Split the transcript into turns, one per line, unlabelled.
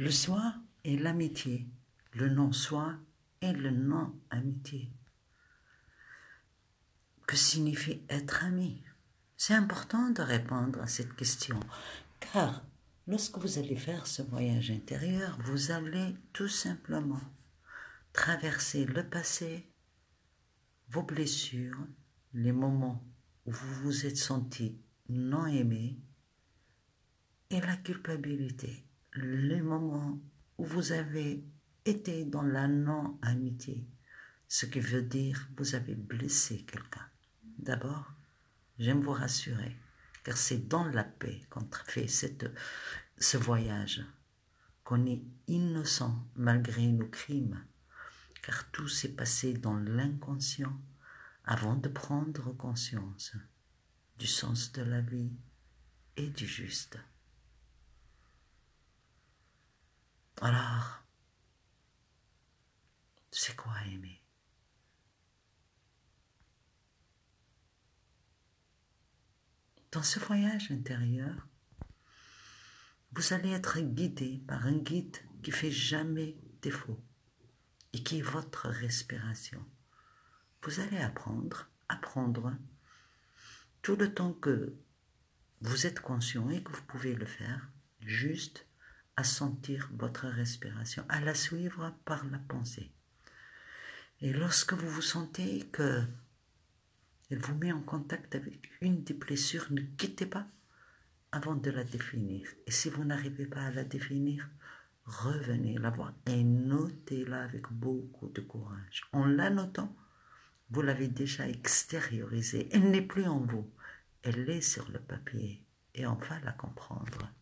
Le soi est l'amitié, le non-soi est le non-amitié. Que signifie être ami? C'est important de répondre à cette question, car lorsque vous allez faire ce voyage intérieur, vous allez tout simplement traverser le passé, vos blessures, les moments où vous vous êtes senti non aimé et la culpabilité, les moments où vous avez été dans la non-amitié, ce qui veut dire vous avez blessé quelqu'un. D'abord, j'aime vous rassurer, car c'est dans la paix qu'on fait cette, ce voyage, qu'on est innocent malgré nos crimes, car tout s'est passé dans l'inconscient avant de prendre conscience du sens de la vie et du juste. Alors, c'est quoi aimer Dans ce voyage intérieur, vous allez être guidé par un guide qui fait jamais défaut et qui est votre respiration. Vous allez apprendre, apprendre tout le temps que vous êtes conscient et que vous pouvez le faire, juste à sentir votre respiration, à la suivre par la pensée. Et lorsque vous vous sentez que elle vous met en contact avec une des blessures, ne quittez pas avant de la définir. Et si vous n'arrivez pas à la définir, revenez la voir et notez-la avec beaucoup de courage. En la notant, vous l'avez déjà extériorisée. Elle n'est plus en vous. Elle est sur le papier et on va la comprendre.